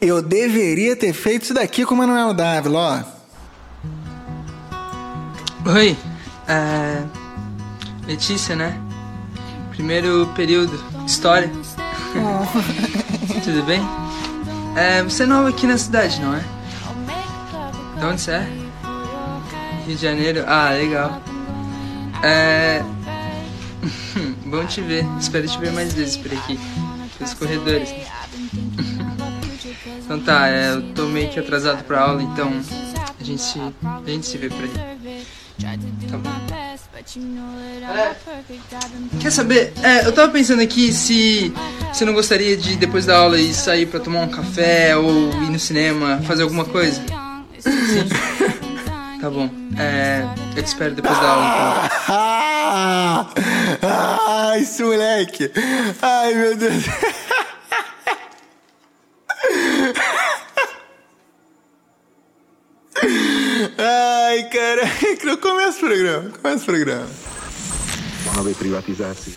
Eu deveria ter feito isso daqui com o Manuel Dávila, ó. Oi, é... Letícia, né? Primeiro período, História. Oh. Tudo bem? É, você é nova aqui na cidade, não é? De onde você é? Rio de Janeiro? Ah, legal. É... Bom te ver. Espero te ver mais vezes por aqui. Pelos corredores. Tá, é, eu tô meio que atrasado pra aula, então a gente se, a gente se vê por aí. Tá bom. É, quer saber? É, eu tava pensando aqui se você não gostaria de, depois da aula, ir sair pra tomar um café ou ir no cinema, fazer alguma coisa? Sim. Tá bom. É, eu te espero depois da aula, então. Ah, esse moleque! Ai, meu Deus! Ai, cara, começa o programa, começa o programa. Mohla privatizaci.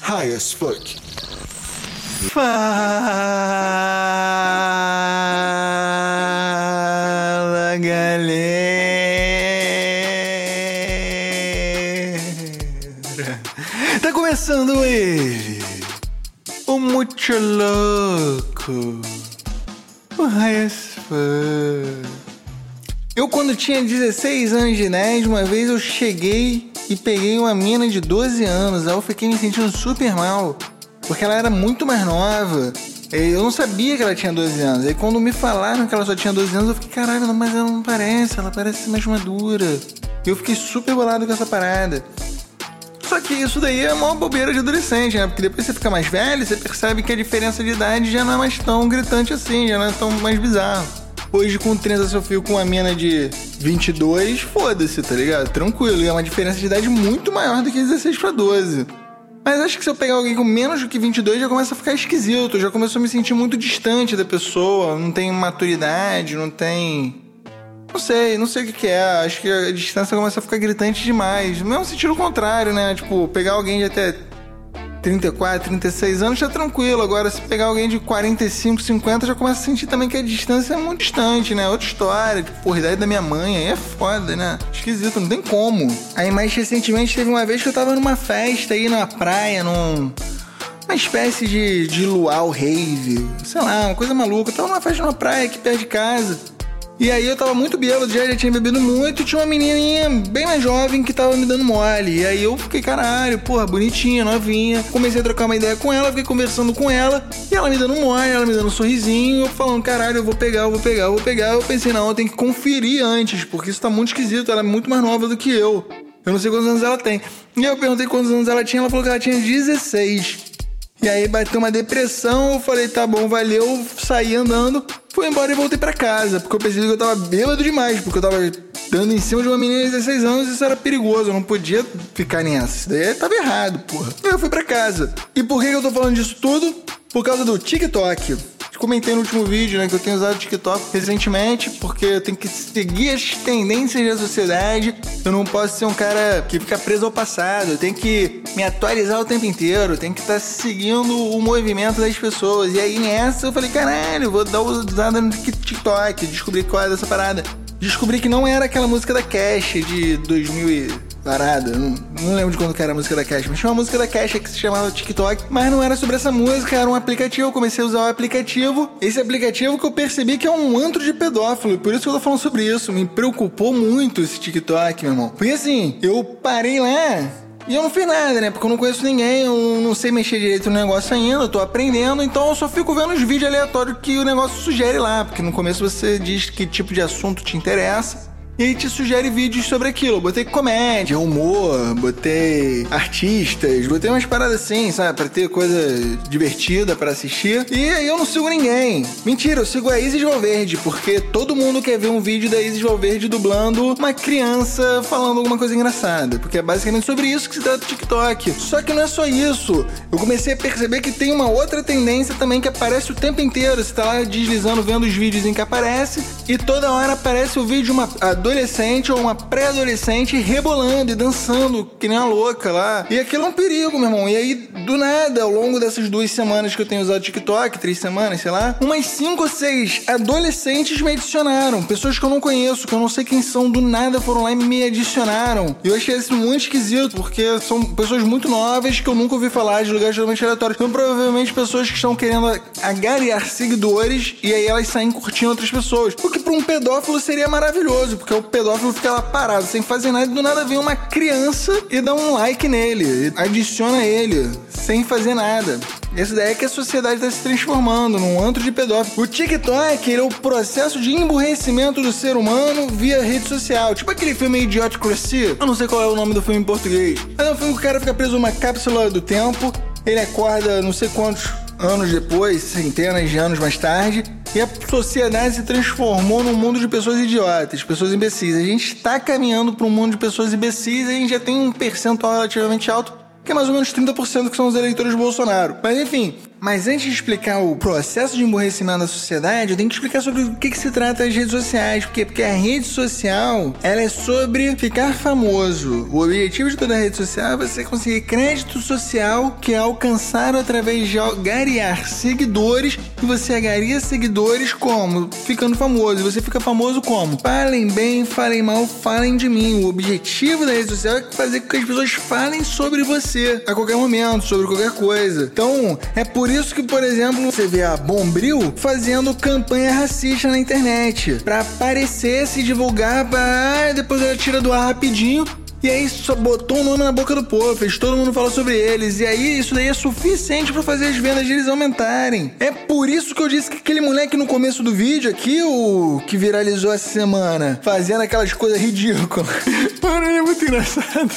High as fuck. Fala, começando ele, o Mucho Louco, o. Eu, quando tinha 16 anos de idade, uma vez eu cheguei e peguei uma mina de 12 anos. Aí eu fiquei me sentindo super mal, porque ela era muito mais nova. Eu não sabia que ela tinha 12 anos. Aí quando me falaram que ela só tinha 12 anos, eu fiquei, caralho, mas ela não parece, ela parece mais madura. E eu fiquei super bolado com essa parada. Só que isso daí é uma bobeira de adolescente, né? Porque depois você fica mais velho, você percebe que a diferença de idade já não é mais tão gritante assim, já não é tão mais bizarro. Hoje, com 30, se eu fico com uma mina de 22, foda-se, tá ligado? Tranquilo. É uma diferença de idade muito maior do que 16 pra 12. Mas acho que se eu pegar alguém com menos do que 22, já começa a ficar esquisito. Já começou a me sentir muito distante da pessoa. Não tem maturidade, não tem. Não sei, não sei o que, que é. Acho que a distância começa a ficar gritante demais. No mesmo sentido contrário, né? Tipo, pegar alguém de até 34, 36 anos, tá tranquilo. Agora, se pegar alguém de 45, 50, já começa a sentir também que a distância é muito distante, né? Outra história, tipo, porra, idade da minha mãe, aí é foda, né? Esquisito, não tem como. Aí, mais recentemente, teve uma vez que eu tava numa festa aí na praia, num uma espécie de, de luau rave, sei lá, uma coisa maluca. Eu tava numa festa numa praia aqui perto de casa. E aí eu tava muito bêbado, já, já tinha bebido muito e tinha uma menininha bem mais jovem que tava me dando mole. E aí eu fiquei, caralho, porra, bonitinha, novinha. Comecei a trocar uma ideia com ela, fiquei conversando com ela. E ela me dando mole, ela me dando um sorrisinho. Eu falando, caralho, eu vou pegar, eu vou pegar, eu vou pegar. Eu pensei, não, eu tenho que conferir antes, porque isso tá muito esquisito. Ela é muito mais nova do que eu. Eu não sei quantos anos ela tem. E eu perguntei quantos anos ela tinha, ela falou que ela tinha 16. E aí bateu uma depressão, eu falei, tá bom, valeu, saí andando, fui embora e voltei para casa, porque eu percebi que eu tava bêbado demais, porque eu tava dando em cima de uma menina de 16 anos e isso era perigoso, eu não podia ficar nessa. Isso daí tava errado, porra. Eu fui para casa. E por que eu tô falando disso tudo? Por causa do TikTok comentei no último vídeo, né, que eu tenho usado o TikTok recentemente, porque eu tenho que seguir as tendências da sociedade. Eu não posso ser um cara que fica preso ao passado. Eu tenho que me atualizar o tempo inteiro. Tenho que estar tá seguindo o movimento das pessoas. E aí nessa eu falei, caralho, vou dar usada no TikTok. Descobri qual é dessa parada. Descobri que não era aquela música da Cash de 2000 parada. Não, não, lembro de quando que era a música da Cash, mas tinha uma música da Cash que se chamava TikTok, mas não era sobre essa música, era um aplicativo. Eu comecei a usar o aplicativo. Esse aplicativo que eu percebi que é um antro de pedófilo, por isso que eu tô falando sobre isso. Me preocupou muito esse TikTok, meu irmão. Porque assim, eu parei lá e eu não fiz nada, né? Porque eu não conheço ninguém, eu não sei mexer direito no negócio ainda, eu tô aprendendo, então eu só fico vendo os vídeos aleatórios que o negócio sugere lá, porque no começo você diz que tipo de assunto te interessa. E aí te sugere vídeos sobre aquilo. Botei comédia, humor, botei artistas, botei umas paradas assim, sabe? Pra ter coisa divertida para assistir. E aí eu não sigo ninguém. Mentira, eu sigo a Isis Valverde, porque todo mundo quer ver um vídeo da Isis Valverde dublando uma criança falando alguma coisa engraçada. Porque é basicamente sobre isso que se trata o TikTok. Só que não é só isso. Eu comecei a perceber que tem uma outra tendência também que aparece o tempo inteiro. Você tá lá deslizando, vendo os vídeos em que aparece, e toda hora aparece o vídeo de uma adolescente ou uma pré-adolescente rebolando e dançando que nem uma louca lá. E aquilo é um perigo, meu irmão. E aí, do nada, ao longo dessas duas semanas que eu tenho usado TikTok, três semanas, sei lá, umas cinco ou seis adolescentes me adicionaram. Pessoas que eu não conheço, que eu não sei quem são, do nada foram lá e me adicionaram. E eu achei isso muito esquisito, porque são pessoas muito novas que eu nunca ouvi falar de lugares totalmente aleatórios. Então, provavelmente, pessoas que estão querendo agariar seguidores e aí elas saem curtindo outras pessoas. O que para um pedófilo seria maravilhoso, porque o pedófilo fica lá parado, sem fazer nada, e do nada vem uma criança e dá um like nele, adiciona ele, sem fazer nada. Essa ideia é que a sociedade está se transformando num antro de pedófilo. O TikTok é o processo de emburrecimento do ser humano via rede social. Tipo aquele filme Idiocracy. Eu não sei qual é o nome do filme em português. Mas é um filme que o cara fica preso numa cápsula do tempo. Ele acorda não sei quantos anos depois, centenas de anos mais tarde, e a sociedade se transformou num mundo de pessoas idiotas, pessoas imbecis. A gente está caminhando para um mundo de pessoas imbecis e a gente já tem um percentual relativamente alto, que é mais ou menos 30% que são os eleitores de Bolsonaro. Mas enfim, mas antes de explicar o processo de emborrecimento da sociedade, eu tenho que explicar sobre o que, que se trata as redes sociais. Por quê? Porque a rede social, ela é sobre ficar famoso. O objetivo de toda rede social é você conseguir crédito social que é alcançar através de garear seguidores. E você agaria seguidores como? Ficando famoso. E você fica famoso como? Falem bem, falem mal, falem de mim. O objetivo da rede social é fazer com que as pessoas falem sobre você a qualquer momento, sobre qualquer coisa. Então, é por isso que, por exemplo, você vê a Bombril fazendo campanha racista na internet. Pra aparecer, se divulgar, pra... Depois ela tira do ar rapidinho. E aí só botou o um nome na boca do povo, fez todo mundo falar sobre eles. E aí isso daí é suficiente para fazer as vendas deles aumentarem. É por isso que eu disse que aquele moleque no começo do vídeo aqui, o que viralizou essa semana, fazendo aquelas coisas ridículas. Mano, ele é muito engraçado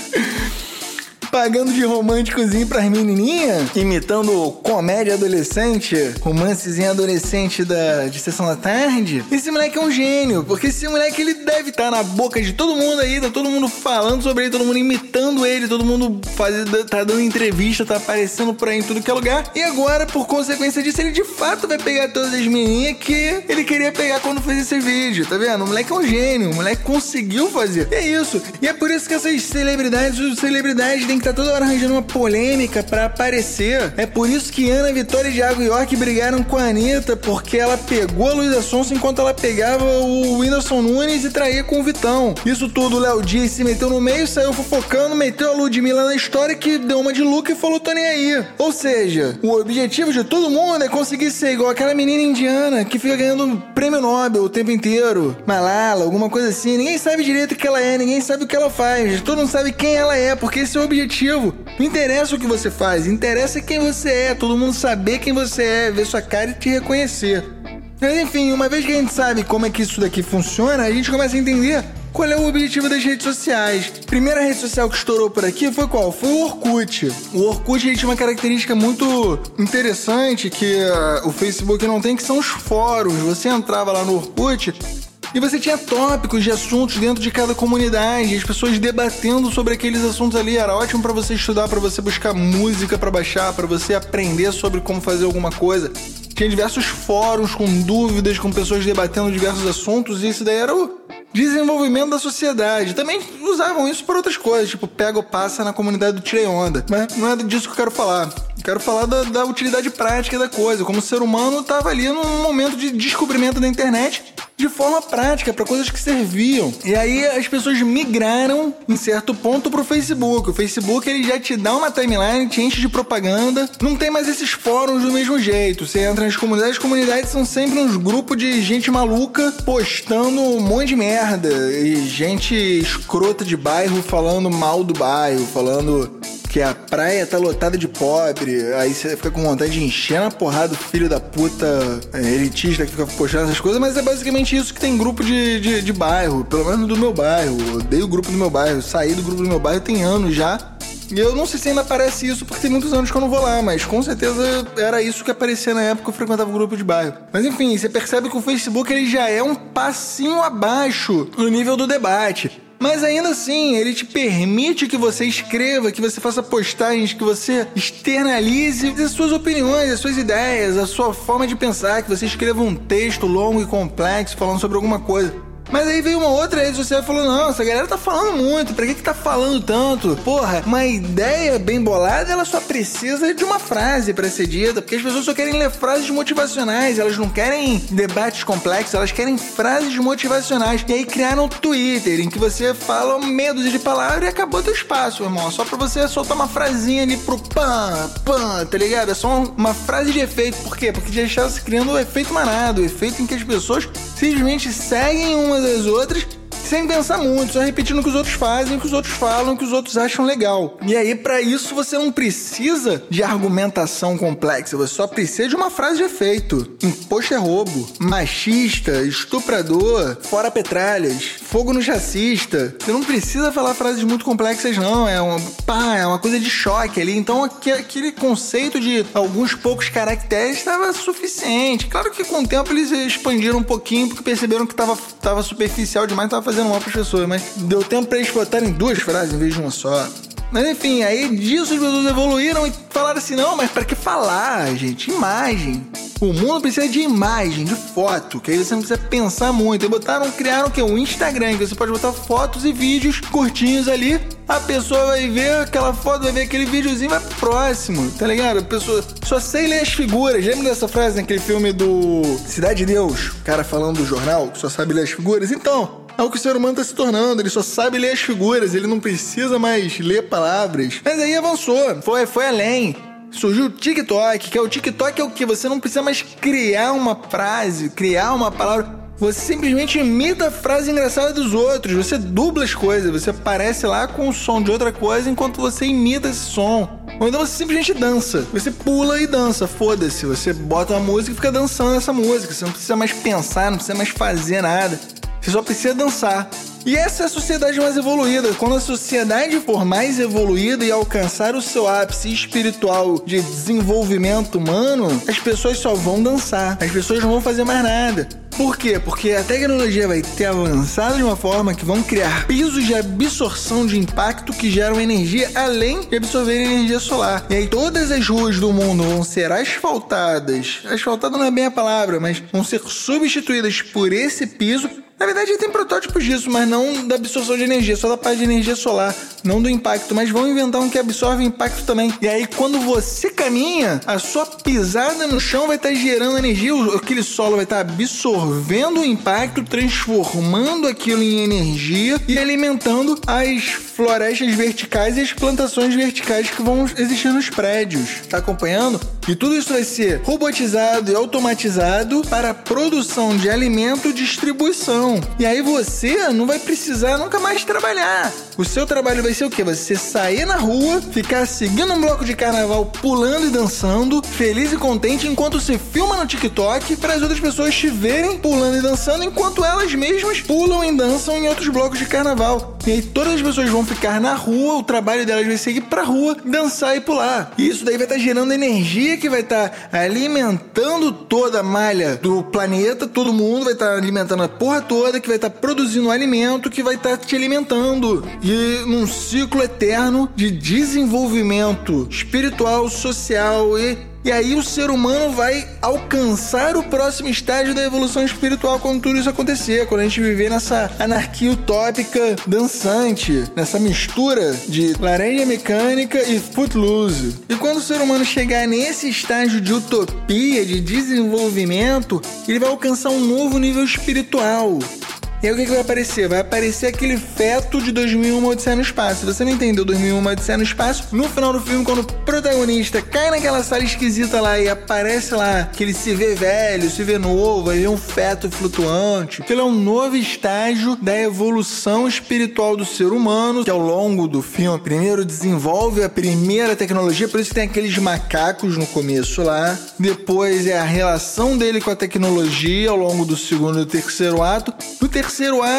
pagando de românticozinho pras menininhas, imitando comédia adolescente, romancezinho adolescente da, de sessão da tarde. Esse moleque é um gênio, porque esse moleque ele deve estar tá na boca de todo mundo aí, tá todo mundo falando sobre ele, todo mundo imitando ele, todo mundo fazendo, tá dando entrevista, tá aparecendo por aí em tudo que é lugar. E agora, por consequência disso, ele de fato vai pegar todas as menininhas que ele queria pegar quando fez esse vídeo, tá vendo? O moleque é um gênio, o moleque conseguiu fazer. E é isso. E é por isso que essas celebridades, os celebridades têm que tá toda hora arranjando uma polêmica para aparecer. É por isso que Ana Vitória e Thiago York brigaram com a Anitta, porque ela pegou a Luísa Sonsa enquanto ela pegava o Whindersson Nunes e traía com o Vitão. Isso tudo, Léo Dias se meteu no meio, saiu fofocando, meteu a Ludmilla na história que deu uma de Luca e falou tô nem aí. Ou seja, o objetivo de todo mundo é conseguir ser igual aquela menina indiana que fica ganhando prêmio Nobel o tempo inteiro. Malala, alguma coisa assim. Ninguém sabe direito o que ela é, ninguém sabe o que ela faz. Todo mundo sabe quem ela é, porque esse é o objetivo. Não interessa o que você faz, interessa quem você é. Todo mundo saber quem você é, ver sua cara e te reconhecer. Mas enfim, uma vez que a gente sabe como é que isso daqui funciona, a gente começa a entender qual é o objetivo das redes sociais. Primeira rede social que estourou por aqui foi qual? Foi o Orkut. O Orkut ele tinha uma característica muito interessante que uh, o Facebook não tem, que são os fóruns. Você entrava lá no Orkut e você tinha tópicos de assuntos dentro de cada comunidade, as pessoas debatendo sobre aqueles assuntos ali. Era ótimo para você estudar, para você buscar música para baixar, para você aprender sobre como fazer alguma coisa. Tinha diversos fóruns com dúvidas, com pessoas debatendo diversos assuntos, e isso daí era o desenvolvimento da sociedade. Também usavam isso para outras coisas, tipo pega ou passa na comunidade do Tirei Onda. Mas não é disso que eu quero falar. Quero falar da, da utilidade prática da coisa, como o ser humano estava ali num momento de descobrimento da internet de forma prática para coisas que serviam. E aí as pessoas migraram em certo ponto pro Facebook. O Facebook ele já te dá uma timeline, te enche de propaganda. Não tem mais esses fóruns do mesmo jeito. Você entra nas comunidades, as comunidades são sempre uns grupos de gente maluca postando um monte de merda e gente escrota de bairro falando mal do bairro, falando que a praia tá lotada de pobre, aí você fica com vontade de encher na porrada o filho da puta é, elitista que fica postando essas coisas, mas é basicamente isso que tem grupo de, de, de bairro, pelo menos do meu bairro. Eu odeio o grupo do meu bairro, saí do grupo do meu bairro tem anos já. E eu não sei se ainda aparece isso, porque tem muitos anos que eu não vou lá, mas com certeza era isso que aparecia na época que eu frequentava o grupo de bairro. Mas enfim, você percebe que o Facebook ele já é um passinho abaixo no nível do debate. Mas ainda assim, ele te permite que você escreva, que você faça postagens, que você externalize as suas opiniões, as suas ideias, a sua forma de pensar, que você escreva um texto longo e complexo falando sobre alguma coisa. Mas aí veio uma outra rede social e falou: não, essa galera tá falando muito, pra que que tá falando tanto? Porra, uma ideia bem bolada, ela só precisa de uma frase para ser dita, porque as pessoas só querem ler frases motivacionais, elas não querem debates complexos, elas querem frases motivacionais. E aí criaram o Twitter, em que você fala medo de palavras e acabou teu espaço, irmão. Só pra você soltar uma frasinha ali pro pan, pan, tá ligado? É só uma frase de efeito. Por quê? Porque já estava se criando o efeito manado, o efeito em que as pessoas simplesmente seguem umas às outras sem pensar muito, só repetindo o que os outros fazem, o que os outros falam, o que os outros acham legal. E aí, para isso, você não precisa de argumentação complexa, você só precisa de uma frase de efeito. Imposto é roubo, machista, estuprador, fora petralhas, fogo no chacista. Você não precisa falar frases muito complexas, não. É uma, pá, é uma coisa de choque ali. Então, aquele conceito de alguns poucos caracteres estava suficiente. Claro que com o tempo eles expandiram um pouquinho, porque perceberam que estava tava superficial demais, tava fazendo fazendo mal para as pessoas, mas deu tempo para eles botarem duas frases em vez de uma só. Mas enfim, aí disso as pessoas evoluíram e falaram assim: não, mas para que falar, gente? Imagem. O mundo precisa de imagem, de foto, que aí você não precisa pensar muito. E botaram, criaram o que? Um Instagram, que você pode botar fotos e vídeos curtinhos ali. A pessoa vai ver aquela foto, vai ver aquele videozinho, vai próximo, tá ligado? A pessoa só sei ler as figuras. Lembra dessa frase naquele filme do Cidade de Deus? O cara falando do jornal, que só sabe ler as figuras? Então, é o que o ser humano está se tornando. Ele só sabe ler as figuras, ele não precisa mais ler palavras. Mas aí avançou, foi, foi além. Surgiu o TikTok, que é o TikTok é o que? Você não precisa mais criar uma frase, criar uma palavra. Você simplesmente imita a frase engraçada dos outros. Você dubla as coisas. Você aparece lá com o som de outra coisa enquanto você imita esse som. Ou então você simplesmente dança. Você pula e dança. Foda-se. Você bota uma música e fica dançando essa música. Você não precisa mais pensar, não precisa mais fazer nada. Você só precisa dançar. E essa é a sociedade mais evoluída. Quando a sociedade for mais evoluída e alcançar o seu ápice espiritual de desenvolvimento humano, as pessoas só vão dançar. As pessoas não vão fazer mais nada. Por quê? Porque a tecnologia vai ter avançado de uma forma que vão criar pisos de absorção de impacto que geram energia além de absorver energia solar. E aí todas as ruas do mundo vão ser asfaltadas. Asfaltada não é bem a palavra, mas vão ser substituídas por esse piso na verdade, tem protótipos disso, mas não da absorção de energia, só da parte de energia solar, não do impacto. Mas vão inventar um que absorve impacto também. E aí, quando você caminha, a sua pisada no chão vai estar tá gerando energia, aquele solo vai estar tá absorvendo o impacto, transformando aquilo em energia e alimentando as florestas verticais e as plantações verticais que vão existir nos prédios. Tá acompanhando? E tudo isso vai ser robotizado e automatizado para a produção de alimento e distribuição. E aí você não vai precisar nunca mais trabalhar. O seu trabalho vai ser o quê? Você sair na rua, ficar seguindo um bloco de carnaval, pulando e dançando, feliz e contente, enquanto você filma no TikTok para as outras pessoas te verem pulando e dançando, enquanto elas mesmas pulam e dançam em outros blocos de carnaval. E aí todas as pessoas vão ficar na rua, o trabalho delas vai ser ir pra rua, dançar e pular. E isso daí vai estar tá gerando energia que vai estar tá alimentando toda a malha do planeta, todo mundo vai estar tá alimentando a porra toda toda que vai estar tá produzindo alimento que vai estar tá te alimentando. E num ciclo eterno de desenvolvimento espiritual, social e e aí o ser humano vai alcançar o próximo estágio da evolução espiritual quando tudo isso acontecer, quando a gente viver nessa anarquia utópica dançante, nessa mistura de laranja mecânica e footloose. E quando o ser humano chegar nesse estágio de utopia, de desenvolvimento, ele vai alcançar um novo nível espiritual. E aí o que, que vai aparecer? Vai aparecer aquele feto de 2001 Odisseia no Espaço. Se você não entendeu 2001 Odisseia no Espaço, no final do filme, quando o protagonista cai naquela sala esquisita lá e aparece lá que ele se vê velho, se vê novo, aí vê um feto flutuante. Aquilo é um novo estágio da evolução espiritual do ser humano, que ao longo do filme, primeiro desenvolve a primeira tecnologia, por isso tem aqueles macacos no começo lá. Depois é a relação dele com a tecnologia ao longo do segundo e terceiro ato. No terceiro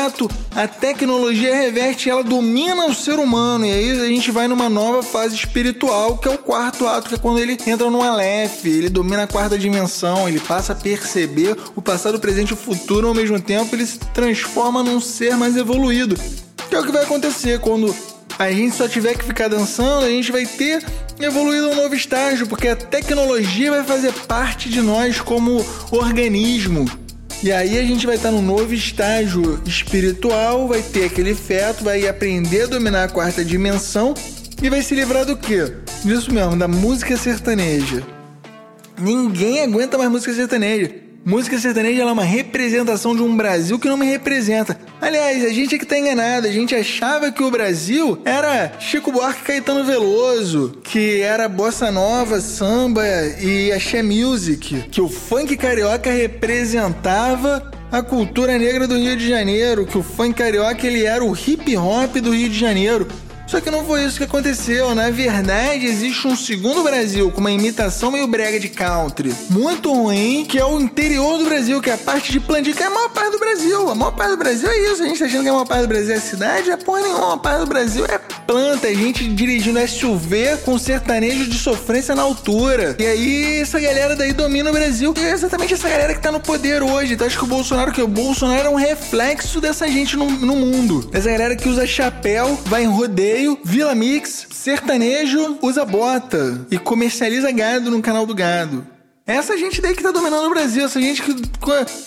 ato, a tecnologia reverte, ela domina o ser humano. E aí a gente vai numa nova fase espiritual, que é o quarto ato, que é quando ele entra no Aleph, ele domina a quarta dimensão, ele passa a perceber o passado, o presente e o futuro ao mesmo tempo, ele se transforma num ser mais evoluído. Que é o que vai acontecer quando a gente só tiver que ficar dançando, a gente vai ter evoluído um novo estágio, porque a tecnologia vai fazer parte de nós como organismo. E aí a gente vai estar num novo estágio espiritual, vai ter aquele feto, vai aprender a dominar a quarta dimensão e vai se livrar do quê? Disso mesmo, da música sertaneja. Ninguém aguenta mais música sertaneja. Música sertaneja é uma representação de um Brasil que não me representa. Aliás, a gente é que tá enganado. A gente achava que o Brasil era Chico Buarque Caetano Veloso, que era bossa nova, samba e axé music, que o funk carioca representava a cultura negra do Rio de Janeiro, que o funk carioca ele era o hip hop do Rio de Janeiro. Só que não foi isso que aconteceu. Na verdade, existe um segundo Brasil com uma imitação meio brega de country muito ruim, que é o interior do Brasil, que é a parte de plantio, que é a maior parte do Brasil. A maior parte do Brasil é isso. A gente tá achando que a maior parte do Brasil é cidade, é porra nenhuma. A maior parte do Brasil é planta, a gente dirigindo SUV com sertanejo de sofrência na altura. E aí, essa galera daí domina o Brasil. E é exatamente essa galera que tá no poder hoje. Então, acho que o Bolsonaro, que o Bolsonaro é um reflexo dessa gente no, no mundo. Essa galera que usa chapéu, vai em rodeio Vila Mix, sertanejo, usa bota e comercializa gado no canal do gado. Essa gente daí que tá dominando o Brasil, essa gente que.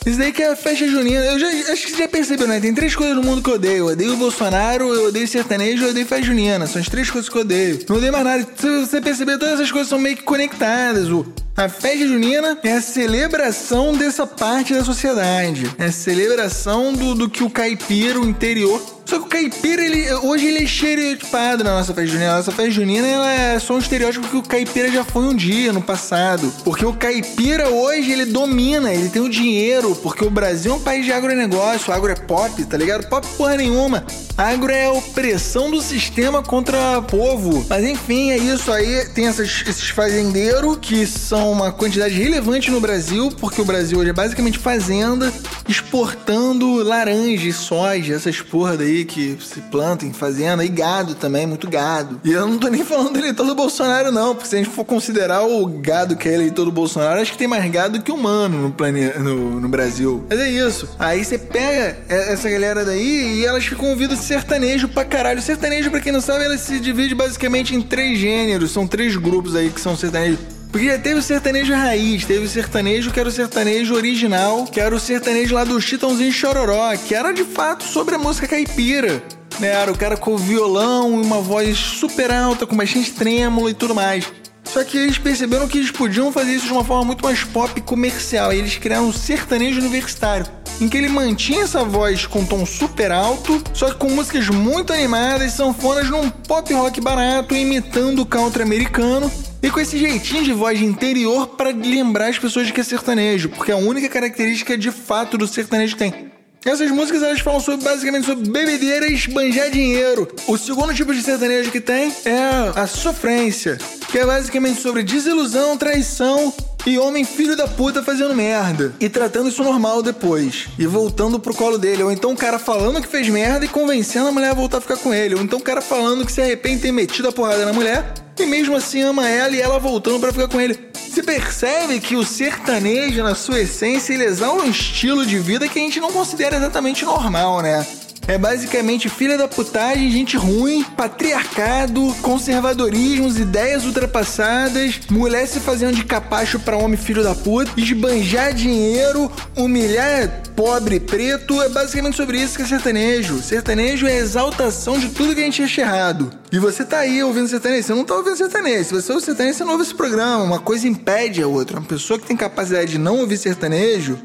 Isso daí que é festa junina. Eu já, acho que você já percebeu, né? Tem três coisas no mundo que eu odeio. Eu odeio o Bolsonaro, eu odeio sertanejo eu odeio festa junina. São as três coisas que eu odeio. Não odeio mais nada. Se você perceber, todas essas coisas são meio que conectadas. O, a festa junina é a celebração dessa parte da sociedade. É a celebração do, do que o caipira, o interior, só que o caipira, ele, hoje ele é estereotipado na nossa festa junina. A nossa festa junina ela é só um estereótipo que o caipira já foi um dia no passado. Porque o caipira hoje ele domina, ele tem o dinheiro. Porque o Brasil é um país de agronegócio, o agro é pop, tá ligado? Pop porra nenhuma. Agro é a opressão do sistema contra o povo. Mas enfim, é isso aí. Tem essas, esses fazendeiros que são uma quantidade relevante no Brasil, porque o Brasil hoje é basicamente fazenda, exportando laranja e soja, essas porra daí que se planta em fazenda, e gado também, muito gado. E eu não tô nem falando do eleitor do Bolsonaro, não, porque se a gente for considerar o gado que é eleitor do Bolsonaro, acho que tem mais gado que humano no, planeta, no, no Brasil. Mas é isso. Aí você pega essa galera daí e elas ficam ouvindo sertanejo pra caralho. Sertanejo, pra quem não sabe, ela se divide basicamente em três gêneros, são três grupos aí que são sertanejos. Porque já teve o sertanejo raiz, teve o sertanejo que era o sertanejo original, que era o sertanejo lá do Chitãozinho Chororó, que era de fato sobre a música caipira. Né? Era o cara com violão e uma voz super alta, com bastante trêmulo e tudo mais. Só que eles perceberam que eles podiam fazer isso de uma forma muito mais pop e comercial. E eles criaram um sertanejo universitário, em que ele mantinha essa voz com tom super alto, só que com músicas muito animadas e sanfonas num pop rock barato, imitando o country americano e com esse jeitinho de voz interior para lembrar as pessoas de que é sertanejo, porque é a única característica de fato do sertanejo tem. Essas músicas elas falam sobre, basicamente sobre bebedeira e esbanjar dinheiro. O segundo tipo de sertanejo que tem é a sofrência, que é basicamente sobre desilusão, traição e homem filho da puta fazendo merda. E tratando isso normal depois. E voltando pro colo dele. Ou então o cara falando que fez merda e convencendo a mulher a voltar a ficar com ele. Ou então o cara falando que se arrepende de ter metido a porrada na mulher. E mesmo assim ama ela e ela voltando para ficar com ele. Se percebe que o sertanejo, na sua essência, ele exala um estilo de vida que a gente não considera exatamente normal, né? É basicamente filha da putagem, gente ruim, patriarcado, conservadorismos, ideias ultrapassadas, mulher se fazendo de capacho para homem filho da puta, esbanjar dinheiro, humilhar pobre preto. É basicamente sobre isso que é sertanejo. Sertanejo é a exaltação de tudo que a gente acha errado. E você tá aí ouvindo sertanejo, você não tá ouvindo sertanejo. Se você ouve sertanejo, você não ouve esse programa. Uma coisa impede a outra. Uma pessoa que tem capacidade de não ouvir sertanejo,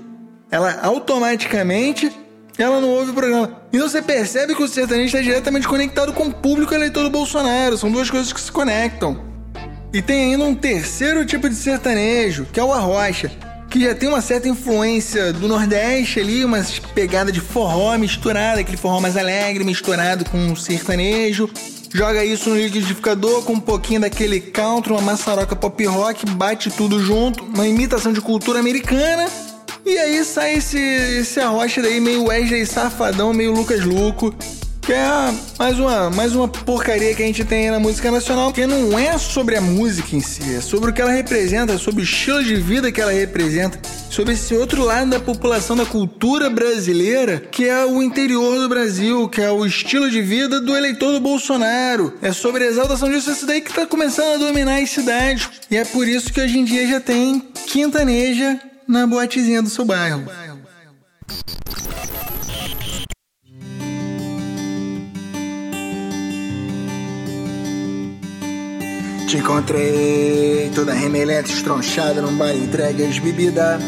ela automaticamente ela não ouve o programa. Então você percebe que o sertanejo está diretamente conectado com o público eleitor do Bolsonaro. São duas coisas que se conectam. E tem ainda um terceiro tipo de sertanejo, que é o arrocha, que já tem uma certa influência do Nordeste ali, uma pegada de forró misturada, aquele forró mais alegre misturado com um sertanejo. Joga isso no liquidificador com um pouquinho daquele country, uma maçaroca pop rock, bate tudo junto, uma imitação de cultura americana. E aí sai esse, esse arrocha daí meio Wesley Safadão, meio Lucas Luco que é mais uma, mais uma porcaria que a gente tem na música nacional, que não é sobre a música em si, é sobre o que ela representa, sobre o estilo de vida que ela representa, sobre esse outro lado da população, da cultura brasileira, que é o interior do Brasil, que é o estilo de vida do eleitor do Bolsonaro. É sobre a exaltação disso, isso daí que tá começando a dominar as cidades. E é por isso que hoje em dia já tem quintaneja na boatezinha do seu bairro. Te encontrei toda remelenta, estronchada num bar entregue às bebidas.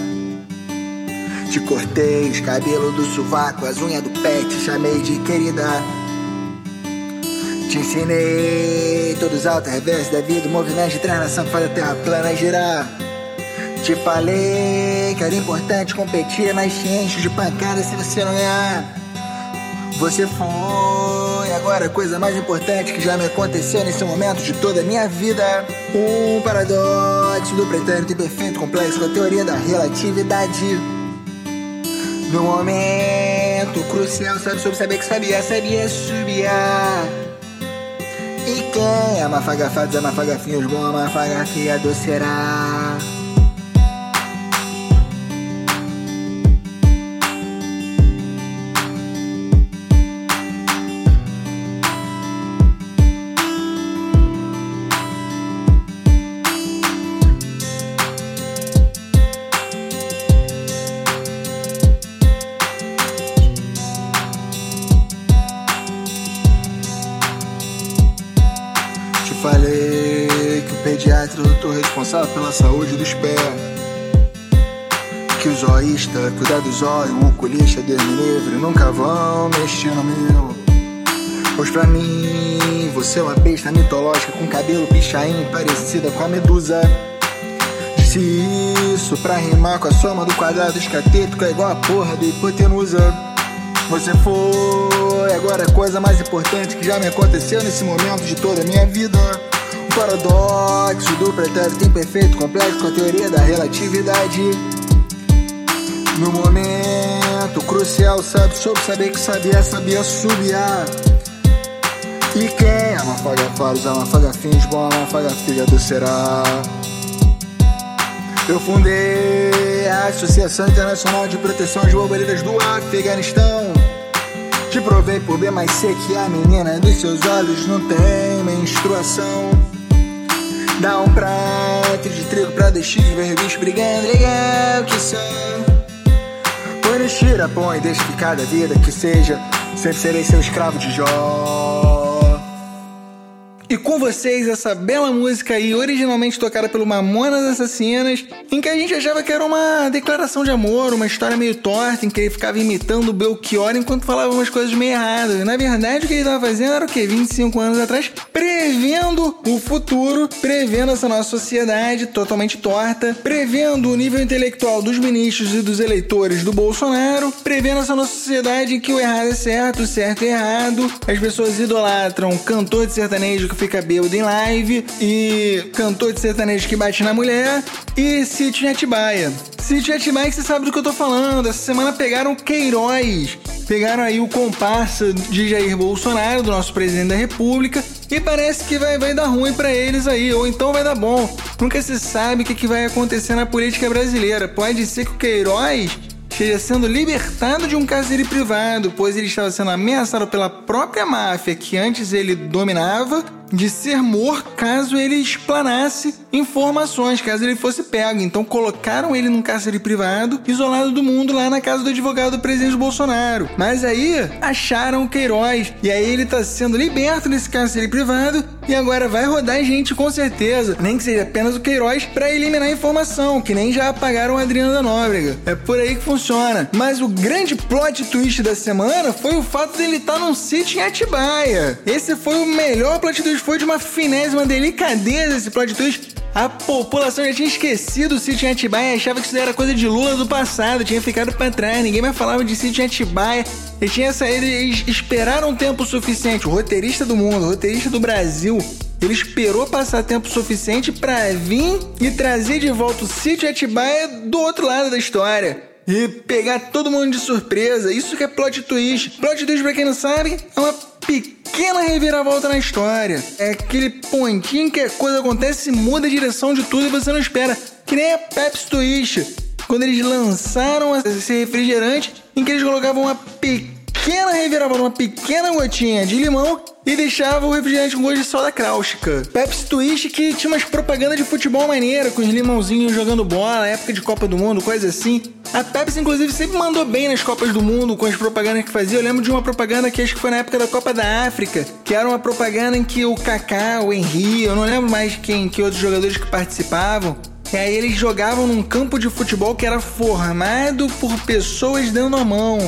Te cortei os cabelos do sovaco, as unhas do pé, te chamei de querida. Te ensinei todos os altos reversos da vida, o movimento de transação que faz a terra plana girar. Te falei que era importante competir, te enche de pancada se você não ganhar. Você foi agora a coisa mais importante que já me aconteceu nesse momento de toda a minha vida. Um paradoxo do pretérito perfeito complexo com a teoria da relatividade. No momento crucial, sabe sobre saber que sabia, sabia, subia. E quem ama fagafados, ama fagafinhos, bom ama fagafia docerá. Zoísta cuida do zóio, o oculista, Deus me livre, nunca vão mexer no meu. Pois pra mim, você é uma besta mitológica com cabelo pichain parecida com a medusa. Disse isso pra rimar com a soma do quadrado escatético é igual a porra do hipotenusa. Você foi agora a coisa mais importante que já me aconteceu nesse momento de toda a minha vida. Paradoxo do pretérito imperfeito complexo com a teoria da relatividade. No momento crucial, sabe, soube saber que sabia, sabia subiar. E quem ama fagafaros, ama fagafins, bom ama fagafilha do será. Eu fundei a Associação Internacional de Proteção às Borboletas do Afeganistão. Te provei por B mais C que a menina dos seus olhos não tem menstruação. Dá um prato de trigo pra deixar ver bicho brigando, legal que são. No tira, põe, deixa que cada vida que seja, sempre serei seu escravo de Jó. E com vocês, essa bela música aí, originalmente tocada pelo Mamonas Assassinas, em que a gente achava que era uma declaração de amor, uma história meio torta, em que ele ficava imitando o Belchior enquanto falava umas coisas meio erradas. Na verdade, o que ele estava fazendo era o quê? 25 anos atrás, prevendo o futuro, prevendo essa nossa sociedade totalmente torta, prevendo o nível intelectual dos ministros e dos eleitores do Bolsonaro, prevendo essa nossa sociedade em que o errado é certo, o certo é errado, as pessoas idolatram cantor de sertanejo que fica bêbado em live, e cantor de sertanejo que bate na mulher, e em Atibaia. Em Atibaia que você sabe do que eu tô falando. Essa semana pegaram Queiroz, pegaram aí o comparsa de Jair Bolsonaro, do nosso presidente da República, e parece que vai, vai dar ruim para eles aí, ou então vai dar bom. Nunca se sabe o que, que vai acontecer na política brasileira. Pode ser que o Queiroz esteja sendo libertado de um cárcere privado, pois ele estava sendo ameaçado pela própria máfia que antes ele dominava de ser morto caso ele explanasse informações, caso ele fosse pego. Então colocaram ele num cárcere privado, isolado do mundo, lá na casa do advogado do presidente Bolsonaro. Mas aí acharam o Queiroz. E aí ele tá sendo liberto desse cárcere privado e agora vai rodar gente com certeza, nem que seja apenas o Queiroz, para eliminar informação, que nem já apagaram o Adriano da Nóbrega. É por aí que funciona. Mas o grande plot twist da semana foi o fato dele estar tá num sítio em Atibaia. Esse foi o melhor plot twist, foi de uma finesse, uma delicadeza esse plot twist. A população já tinha esquecido o sítio em Atibaia e achava que isso era coisa de Lula do passado, tinha ficado para trás, ninguém mais falava de sítio em Atibaia. Ele tinha saído, eles esperaram tempo suficiente. O roteirista do mundo, o roteirista do Brasil, ele esperou passar tempo suficiente para vir e trazer de volta o sítio Atibaia do outro lado da história. E pegar todo mundo de surpresa. Isso que é plot twist. Plot twist, pra quem não sabe, é uma pequena reviravolta na história. É aquele pontinho que a coisa acontece muda a direção de tudo e você não espera. Que nem a Pepsi Twist. Quando eles lançaram esse refrigerante em que eles colocavam uma pequena reviravolta, uma pequena gotinha de limão e deixava o refrigerante com gosto de soda cáustica. Pepsi Twist que tinha umas propagandas de futebol maneira, com os limãozinhos jogando bola, época de Copa do Mundo, coisa assim. A Pepsi, inclusive, sempre mandou bem nas Copas do Mundo com as propagandas que fazia. Eu lembro de uma propaganda que acho que foi na época da Copa da África, que era uma propaganda em que o Kaká, o Henry, eu não lembro mais quem, que outros jogadores que participavam, e aí eles jogavam num campo de futebol que era formado por pessoas dando a mão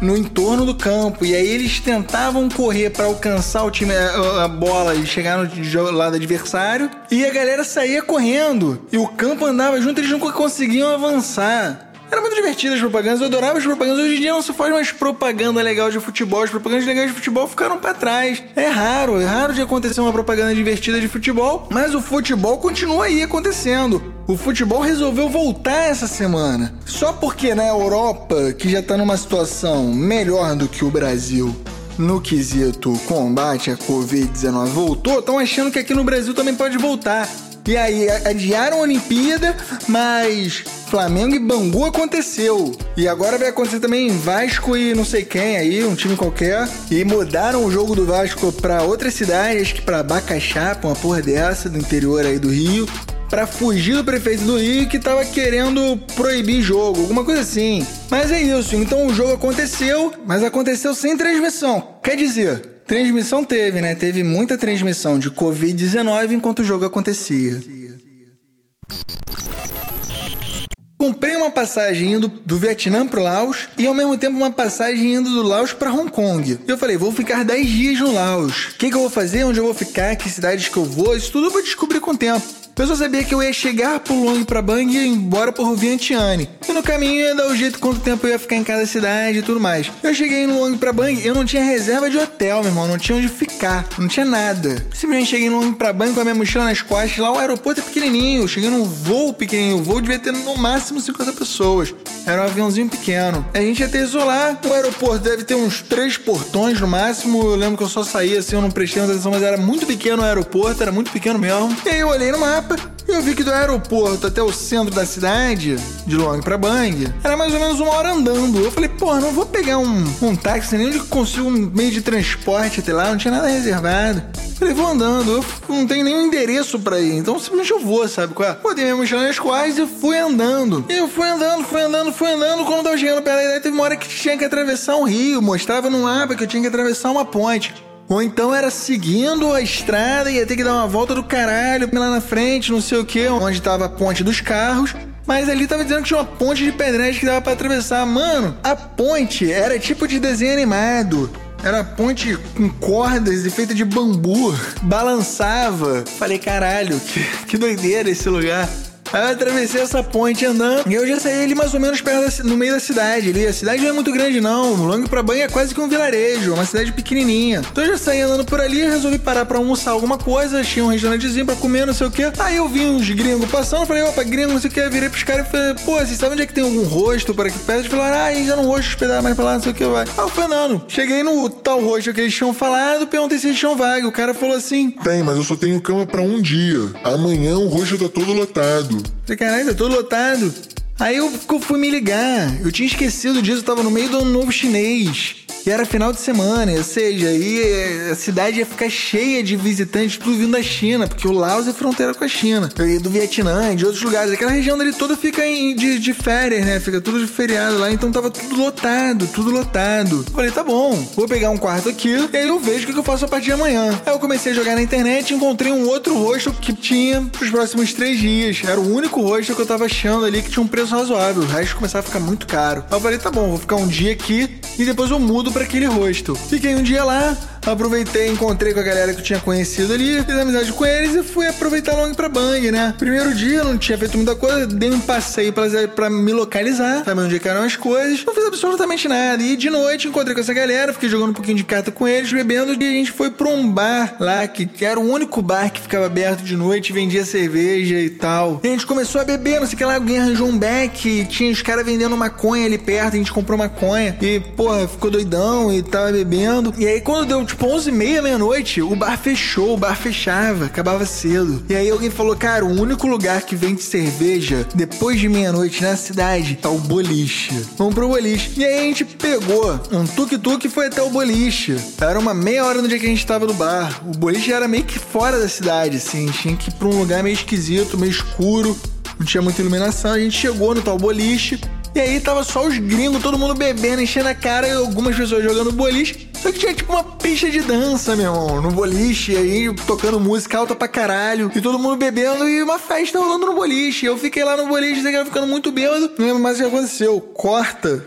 no entorno do campo. E aí eles tentavam correr para alcançar o time a, a, bola e chegar no lado adversário. E a galera saía correndo. E o campo andava junto, eles nunca conseguiam avançar. Era muito divertido as propagandas, eu adorava as propagandas. Hoje em dia não se faz mais propaganda legal de futebol. As propagandas legais de futebol ficaram para trás. É raro, é raro de acontecer uma propaganda divertida de futebol, mas o futebol continua aí acontecendo. O futebol resolveu voltar essa semana. Só porque na Europa, que já tá numa situação melhor do que o Brasil, no quesito combate à Covid-19 voltou, estão achando que aqui no Brasil também pode voltar. E aí adiaram a Olimpíada, mas Flamengo e Bangu aconteceu. E agora vai acontecer também Vasco e não sei quem aí, um time qualquer. E mudaram o jogo do Vasco para outra cidade, acho que para Bacaxá, uma porra dessa, do interior aí do Rio para fugir do prefeito do Rio que tava querendo proibir jogo, alguma coisa assim. Mas é isso, então o jogo aconteceu, mas aconteceu sem transmissão. Quer dizer, Transmissão teve, né? Teve muita transmissão de Covid-19 enquanto o jogo acontecia. Comprei uma passagem indo do Vietnã pro Laos e ao mesmo tempo uma passagem indo do Laos para Hong Kong. Eu falei, vou ficar 10 dias no Laos. O que, que eu vou fazer? Onde eu vou ficar? Que cidades que eu vou? Isso tudo eu vou descobrir com o tempo. Eu só sabia que eu ia chegar por Long pra Bang e ir embora por Vientiane. E no caminho ia dar o jeito quanto tempo eu ia ficar em cada cidade e tudo mais. Eu cheguei no Long pra Bang, eu não tinha reserva de hotel, meu irmão, não tinha onde ficar, não tinha nada. Simplesmente cheguei no Long pra Bang com a minha mochila nas costas, lá o aeroporto é pequenininho, cheguei num voo pequenininho, o voo devia ter no máximo 50 pessoas. Era um aviãozinho pequeno. A gente ia ter isolar, o aeroporto deve ter uns três portões no máximo, eu lembro que eu só saía assim, eu não prestei atenção, mas era muito pequeno o aeroporto, era muito pequeno mesmo. E aí eu olhei no mapa, eu vi que do aeroporto até o centro da cidade, de Long pra Bang, era mais ou menos uma hora andando. Eu falei, pô, não vou pegar um, um táxi, nem onde consigo um meio de transporte até lá, não tinha nada reservado. Falei, vou andando, eu não tenho nenhum endereço pra ir, então simplesmente eu vou, sabe qual é? Botei minha mochila nas costas e fui andando. E eu fui andando, fui andando, fui andando. Quando eu tava chegando pela ideia, teve uma hora que tinha que atravessar um rio, mostrava no mapa que eu tinha que atravessar uma ponte. Ou então era seguindo a estrada e ia ter que dar uma volta do caralho lá na frente, não sei o que, onde tava a ponte dos carros. Mas ali tava dizendo que tinha uma ponte de pedregem que dava para atravessar. Mano, a ponte era tipo de desenho animado. Era ponte com cordas e feita de bambu. Balançava. Falei, caralho, que, que doideira esse lugar. Aí eu atravessei essa ponte andando e eu já saí ali mais ou menos perto da, no meio da cidade ali. A cidade não é muito grande, não. Long pra banho é quase que um vilarejo, uma cidade pequenininha. Então eu já saí andando por ali, resolvi parar pra almoçar alguma coisa. Tinha um restaurantezinho pra comer, não sei o que. Aí eu vi uns gringos passando, falei, opa, gringo, não sei o que. Virei pros caras e falei, pô, vocês sabem onde é que tem algum rosto por aqui perto? Eles falaram, ah, já não rosto hospedar mais pra lá, não sei o que, vai. Aí eu falei, não, cheguei no tal rosto que eles tinham falado, perguntei se eles tinham vaga. O cara falou assim: Tem, mas eu só tenho cama pra um dia. Amanhã o rosto tá todo lotado. Falei, caralho, todo lotado. Aí eu fui me ligar. Eu tinha esquecido disso, eu tava no meio do ano novo chinês. E era final de semana, ou seja, aí a cidade ia ficar cheia de visitantes, tudo vindo da China, porque o Laos é fronteira com a China. E do Vietnã, de outros lugares. Aquela região dali toda fica em, de, de férias, né? Fica tudo de feriado lá, então tava tudo lotado, tudo lotado. Falei, tá bom, vou pegar um quarto aqui e aí eu vejo o que eu faço a partir de amanhã. Aí eu comecei a jogar na internet e encontrei um outro rosto que tinha pros próximos três dias. Era o único rosto que eu tava achando ali que tinha um preço razoável. O resto começava a ficar muito caro. Aí eu falei, tá bom, vou ficar um dia aqui e depois eu mudo para aquele rosto. Fiquei um dia lá, aproveitei, encontrei com a galera que eu tinha conhecido ali, fiz amizade com eles e fui aproveitar logo pra Bang, né? Primeiro dia, não tinha feito muita coisa, dei um passeio pra, pra me localizar, saber onde eram as coisas, não fiz absolutamente nada. E de noite encontrei com essa galera, fiquei jogando um pouquinho de carta com eles, bebendo, e a gente foi pra um bar lá, que era o único bar que ficava aberto de noite, vendia cerveja e tal. E a gente começou a beber, não sei o que lá, alguém arranjou um beck, tinha os caras vendendo maconha ali perto, a gente comprou maconha, e, porra, ficou doidão e tava bebendo. E aí, quando deu, tipo, 11 e meia, meia-noite, o bar fechou, o bar fechava, acabava cedo. E aí alguém falou, cara, o único lugar que vende cerveja depois de meia-noite na cidade tá o boliche. Vamos pro boliche. E aí a gente pegou um tuk-tuk e foi até o boliche. Era uma meia hora no dia que a gente tava no bar. O boliche era meio que fora da cidade, assim. Tinha que ir pra um lugar meio esquisito, meio escuro. Não tinha muita iluminação. A gente chegou no tal boliche. E aí tava só os gringos, todo mundo bebendo, enchendo a cara e algumas pessoas jogando boliche. Só que tinha tipo uma pista de dança, meu irmão, no boliche, aí tocando música alta pra caralho, e todo mundo bebendo e uma festa rolando no boliche. Eu fiquei lá no boliche, ficando muito bêbado, não lembro mais o que aconteceu. Corta.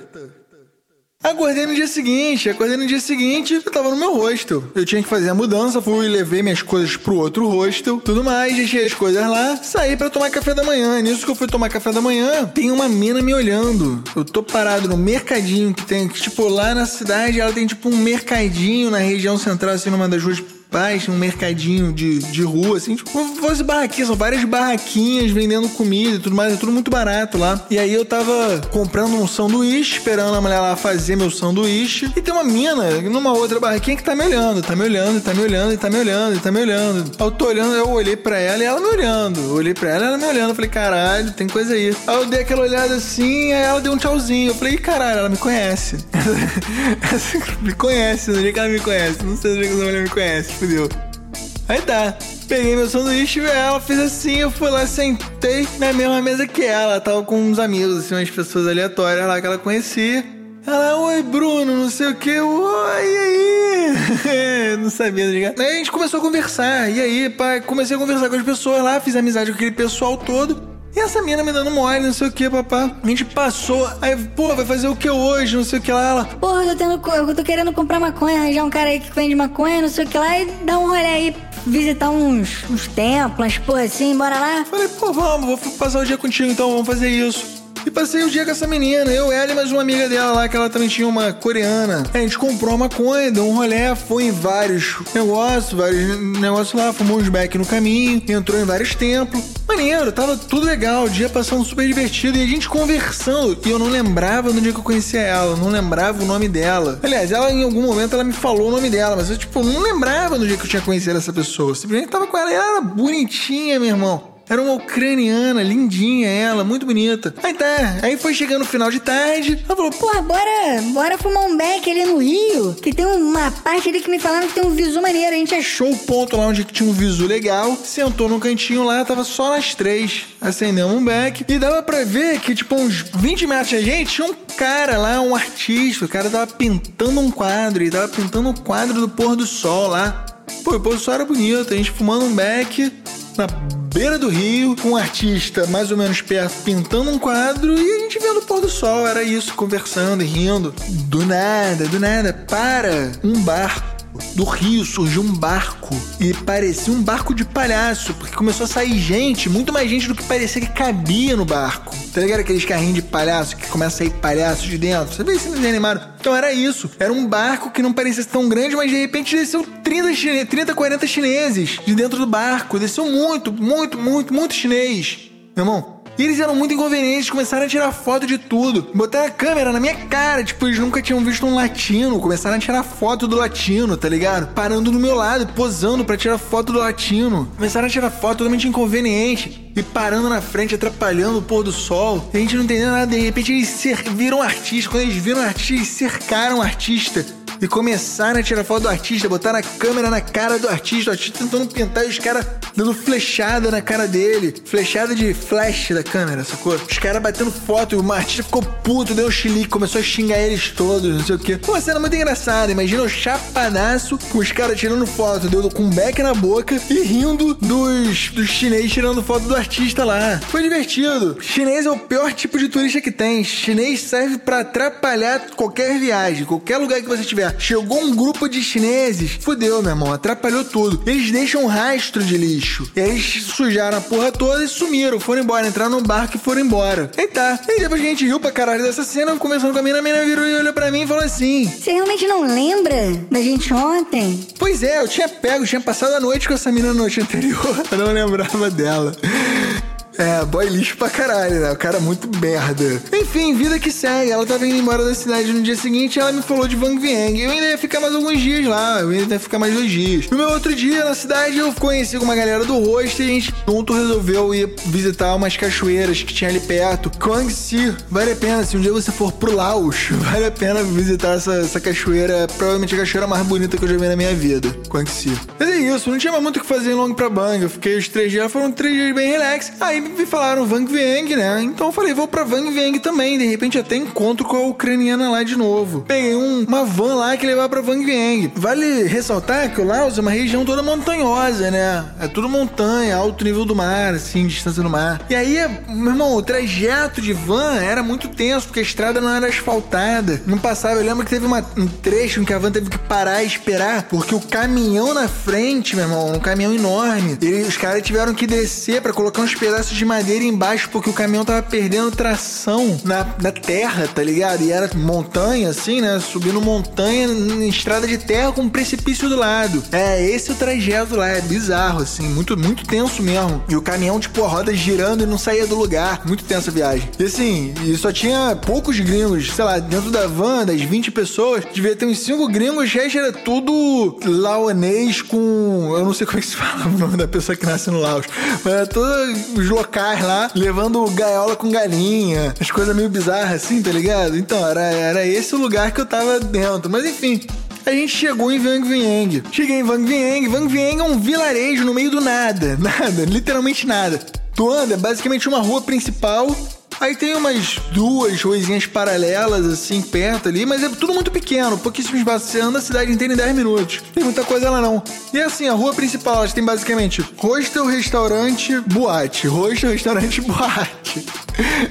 Acordei no dia seguinte, acordei no dia seguinte, eu tava no meu hostel. Eu tinha que fazer a mudança, fui levei minhas coisas pro outro hostel, tudo mais, deixei as coisas lá, saí para tomar café da manhã. Nisso que eu fui tomar café da manhã, tem uma mina me olhando. Eu tô parado no mercadinho que tem, tipo, lá na cidade, ela tem tipo um mercadinho na região central, assim, numa das ruas paz, um mercadinho de, de rua, assim, tipo, fosse barraquinha, são várias barraquinhas vendendo comida e tudo mais, é tudo muito barato lá. E aí eu tava comprando um sanduíche, esperando a mulher lá fazer meu sanduíche, e tem uma mina numa outra barraquinha que tá me olhando, tá me olhando, tá me olhando, tá me olhando, tá me olhando. Eu tô olhando, eu olhei pra ela e ela me olhando. Eu olhei pra ela e ela me olhando. Eu falei, caralho, tem coisa aí. Aí eu dei aquela olhada assim, aí ela deu um tchauzinho. Eu falei, caralho, ela me conhece. me conhece, não sei que ela me conhece. Não sei se essa mulher me conhece fudeu. Aí tá. Peguei meu sanduíche ela fez assim, eu fui lá, sentei na mesma mesa que ela. Tava com uns amigos, assim, umas pessoas aleatórias lá que ela conhecia. Ela, oi Bruno, não sei o que, oi, e aí? não sabia, tá ligado? Aí a gente começou a conversar, e aí, pai, comecei a conversar com as pessoas lá, fiz amizade com aquele pessoal todo. E essa mina me dando mole, não sei o que, papá. A gente passou, aí, pô, vai fazer o que hoje, não sei o que lá. Ela, Porra, eu tô, tendo, eu tô querendo comprar maconha, arranjar um cara aí que vende maconha, não sei o que lá, e dar um rolê aí, visitar uns, uns templos, porra assim, bora lá. falei, pô, vamos, vou passar o dia contigo então, vamos fazer isso. E passei o dia com essa menina, eu, ela e mais uma amiga dela lá, que ela também tinha uma coreana. A gente comprou uma maconha, deu um rolê, foi em vários negócios, vários negócios lá, fumou uns back no caminho, entrou em vários templos. Maneiro, tava tudo legal, o dia passando super divertido e a gente conversando. E eu não lembrava no dia que eu conhecia ela, não lembrava o nome dela. Aliás, ela em algum momento ela me falou o nome dela, mas eu, tipo, não lembrava no dia que eu tinha conhecido essa pessoa. Simplesmente tava com ela e ela era bonitinha, meu irmão. Era uma ucraniana, lindinha ela, muito bonita. Aí tá, aí foi chegando o final de tarde. Ela falou, pô, bora, bora fumar um beck ali no Rio, que tem uma parte ali que me falaram que tem um visu maneiro, a gente achou. o ponto lá onde tinha um visu legal, sentou no cantinho lá, tava só nós três. Acendemos um beck e dava pra ver que, tipo, uns 20 metros da gente tinha um cara lá, um artista. O cara tava pintando um quadro, e tava pintando um quadro do pôr do sol lá. Pô, o pôr do sol era bonito, a gente fumando um beck na beira do rio, com um artista mais ou menos perto pintando um quadro e a gente vendo o pôr do sol. Era isso, conversando e rindo. Do nada, do nada, para um barco. Do rio surgiu um barco e parecia um barco de palhaço, porque começou a sair gente, muito mais gente do que parecia que cabia no barco. Tá ligado aqueles carrinhos de palhaço que começa a sair palhaços de dentro? Você vê esse desenho animado? Então era isso. Era um barco que não parecia tão grande, mas de repente desceu 30, chine... 30 40 chineses de dentro do barco. Desceu muito, muito, muito, muito chinês. Meu irmão, e eles eram muito inconvenientes, começaram a tirar foto de tudo. Botaram a câmera na minha cara, tipo, eles nunca tinham visto um latino. Começaram a tirar foto do latino, tá ligado? Parando do meu lado, posando pra tirar foto do latino. Começaram a tirar foto totalmente inconveniente. E parando na frente, atrapalhando o pôr do sol. E a gente não entendendo nada. De repente eles viram o artista. Quando eles viram o artista, eles cercaram o artista. E começaram a tirar foto do artista, botaram a câmera na cara do artista, o artista tentando pintar e os caras dando flechada na cara dele. Flechada de flash da câmera, sacou? Os caras batendo foto e o artista ficou puto, deu um chilique, começou a xingar eles todos, não sei o quê. Uma cena muito engraçada. Imagina o chapadaço com os caras tirando foto, deu com um beck na boca e rindo dos, dos chineses tirando foto do artista lá. Foi divertido. Chinês é o pior tipo de turista que tem. Chinês serve pra atrapalhar qualquer viagem, qualquer lugar que você tiver. Chegou um grupo de chineses, fudeu, meu irmão, atrapalhou tudo. Eles deixam um rastro de lixo. E eles sujaram a porra toda e sumiram, foram embora, entraram no barco e foram embora. E tá. E depois a gente riu pra caralho dessa cena, começando com a mina, a mina virou e olhou pra mim e falou assim: Você realmente não lembra da gente ontem? Pois é, eu tinha pego, tinha passado a noite com essa mina na noite anterior. Eu não lembrava dela. É, boy lixo pra caralho, né? O cara é muito merda. Enfim, vida que segue. Ela tava indo embora da cidade no dia seguinte ela me falou de Vang Vieng. Eu ainda ia ficar mais alguns dias lá. Eu ainda ia ficar mais dois dias. No meu outro dia na cidade, eu conheci uma galera do rosto e a gente junto resolveu ir visitar umas cachoeiras que tinha ali perto. Guangxi. Vale a pena. Se um dia você for pro Laos, vale a pena visitar essa, essa cachoeira. Provavelmente a cachoeira mais bonita que eu já vi na minha vida. Guangxi. Mas é isso. Não tinha mais muito o que fazer em Long Prabang. Eu fiquei os três dias. Foram três dias bem relax. Aí me falaram Vang Vieng, né? Então eu falei, vou pra Vang Vieng também. De repente até encontro com a ucraniana lá de novo. Peguei um, uma van lá que levava pra Vang Vieng. Vale ressaltar que o Laos é uma região toda montanhosa, né? É tudo montanha, alto nível do mar, assim, distância do mar. E aí, meu irmão, o trajeto de van era muito tenso, porque a estrada não era asfaltada. Não passava, eu lembro que teve uma, um trecho em que a van teve que parar e esperar, porque o caminhão na frente, meu irmão, um caminhão enorme, ele, os caras tiveram que descer para colocar uns pedaços de madeira embaixo porque o caminhão tava perdendo tração na, na terra, tá ligado? E era montanha, assim, né? Subindo montanha em estrada de terra com um precipício do lado. É, esse é o trajeto lá, é bizarro, assim, muito, muito tenso mesmo. E o caminhão, tipo, a roda girando e não saía do lugar. Muito tensa a viagem. E assim, e só tinha poucos gringos, sei lá, dentro da van, das 20 pessoas, devia ter uns 5 gringos, o era tudo laonês com. Eu não sei como é que se fala o nome da pessoa que nasce no Laos, mas era todos os locais lá, levando gaiola com galinha, as coisas meio bizarras assim, tá ligado? Então, era, era esse o lugar que eu tava dentro. Mas enfim, a gente chegou em Vang Vieng. Cheguei em Vang Vieng. Vang Vieng é um vilarejo no meio do nada. Nada, literalmente nada. Tu anda, é basicamente uma rua principal. Aí tem umas duas ruazinhas paralelas, assim, perto ali, mas é tudo muito pequeno, pouquíssimo espaço. Você anda a cidade inteira em 10 minutos. Tem muita coisa lá não. E assim, a rua principal, elas tem basicamente hostel, restaurante, boate. Hostel, restaurante, boate.